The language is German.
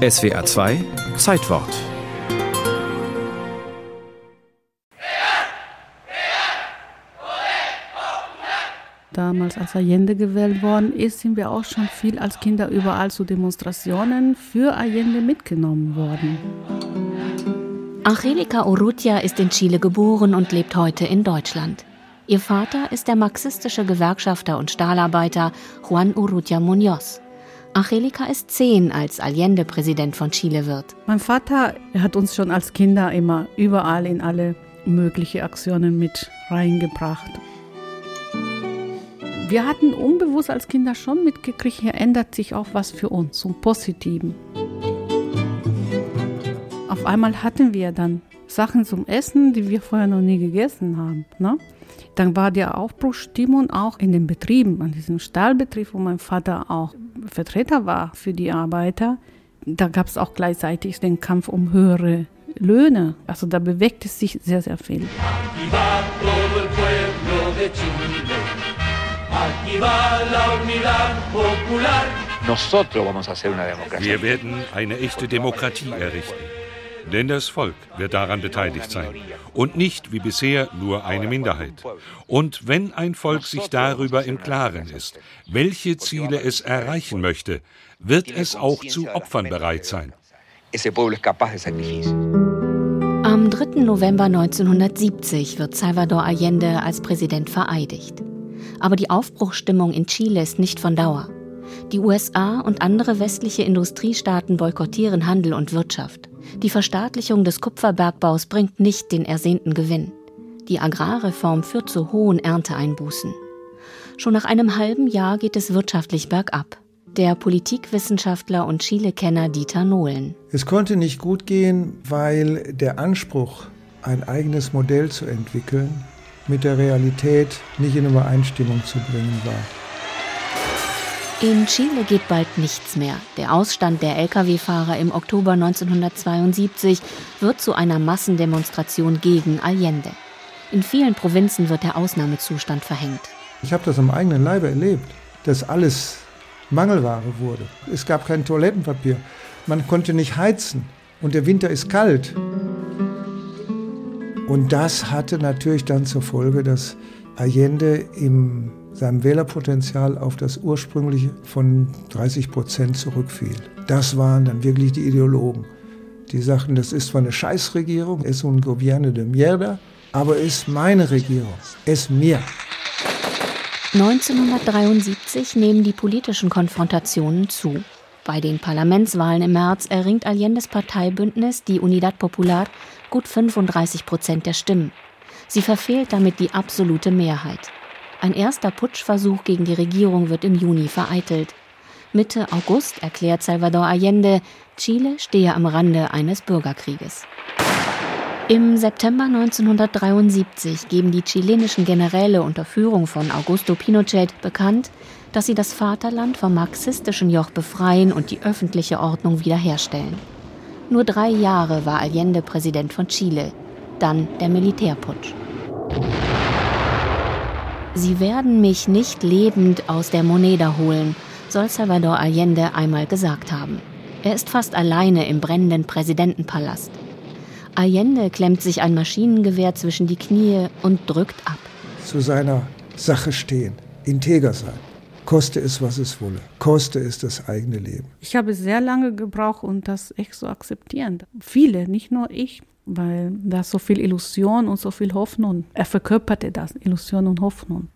SWA 2 Zeitwort Damals, als Allende gewählt worden ist, sind wir auch schon viel als Kinder überall zu Demonstrationen für Allende mitgenommen worden. Angelika Urrutia ist in Chile geboren und lebt heute in Deutschland. Ihr Vater ist der marxistische Gewerkschafter und Stahlarbeiter Juan Urrutia Muñoz. Angelika ist zehn, als Allende Präsident von Chile wird. Mein Vater hat uns schon als Kinder immer überall in alle möglichen Aktionen mit reingebracht. Wir hatten unbewusst als Kinder schon mitgekriegt, hier ändert sich auch was für uns zum Positiven. Auf einmal hatten wir dann Sachen zum Essen, die wir vorher noch nie gegessen haben. Ne? Dann war die Aufbruchstimmung auch in den Betrieben, an diesem Stahlbetrieb, wo mein Vater auch Vertreter war für die Arbeiter. Da gab es auch gleichzeitig den Kampf um höhere Löhne. Also da bewegte sich sehr, sehr viel. Wir werden eine echte Demokratie errichten. Denn das Volk wird daran beteiligt sein. Und nicht wie bisher nur eine Minderheit. Und wenn ein Volk sich darüber im Klaren ist, welche Ziele es erreichen möchte, wird es auch zu Opfern bereit sein. Am 3. November 1970 wird Salvador Allende als Präsident vereidigt. Aber die Aufbruchsstimmung in Chile ist nicht von Dauer. Die USA und andere westliche Industriestaaten boykottieren Handel und Wirtschaft. Die Verstaatlichung des Kupferbergbaus bringt nicht den ersehnten Gewinn. Die Agrarreform führt zu hohen Ernteeinbußen. Schon nach einem halben Jahr geht es wirtschaftlich bergab. Der Politikwissenschaftler und Chile-Kenner Dieter Nohlen. Es konnte nicht gut gehen, weil der Anspruch, ein eigenes Modell zu entwickeln, mit der Realität nicht in Übereinstimmung zu bringen war. In Chile geht bald nichts mehr. Der Ausstand der Lkw-Fahrer im Oktober 1972 wird zu einer Massendemonstration gegen Allende. In vielen Provinzen wird der Ausnahmezustand verhängt. Ich habe das am eigenen Leibe erlebt, dass alles Mangelware wurde. Es gab kein Toilettenpapier. Man konnte nicht heizen und der Winter ist kalt. Und das hatte natürlich dann zur Folge, dass Allende in seinem Wählerpotenzial auf das ursprüngliche von 30 Prozent zurückfiel. Das waren dann wirklich die Ideologen. Die sagten, das ist zwar eine Scheißregierung, es ist un gobierno de mierda, aber es ist meine Regierung, es ist mir. 1973 nehmen die politischen Konfrontationen zu. Bei den Parlamentswahlen im März erringt Allendes Parteibündnis, die Unidad Popular, gut 35 Prozent der Stimmen. Sie verfehlt damit die absolute Mehrheit. Ein erster Putschversuch gegen die Regierung wird im Juni vereitelt. Mitte August erklärt Salvador Allende, Chile stehe am Rande eines Bürgerkrieges. Im September 1973 geben die chilenischen Generäle unter Führung von Augusto Pinochet bekannt, dass sie das Vaterland vom marxistischen Joch befreien und die öffentliche Ordnung wiederherstellen. Nur drei Jahre war Allende Präsident von Chile, dann der Militärputsch. Sie werden mich nicht lebend aus der Moneda holen, soll Salvador Allende einmal gesagt haben. Er ist fast alleine im brennenden Präsidentenpalast. Allende klemmt sich ein Maschinengewehr zwischen die Knie und drückt ab. Zu seiner Sache stehen, integer sein koste es, was es wolle. Koste es das eigene Leben. Ich habe sehr lange gebraucht, um das echt zu akzeptieren. Viele, nicht nur ich, weil da so viel Illusion und so viel Hoffnung. Er verkörperte das, Illusion und Hoffnung.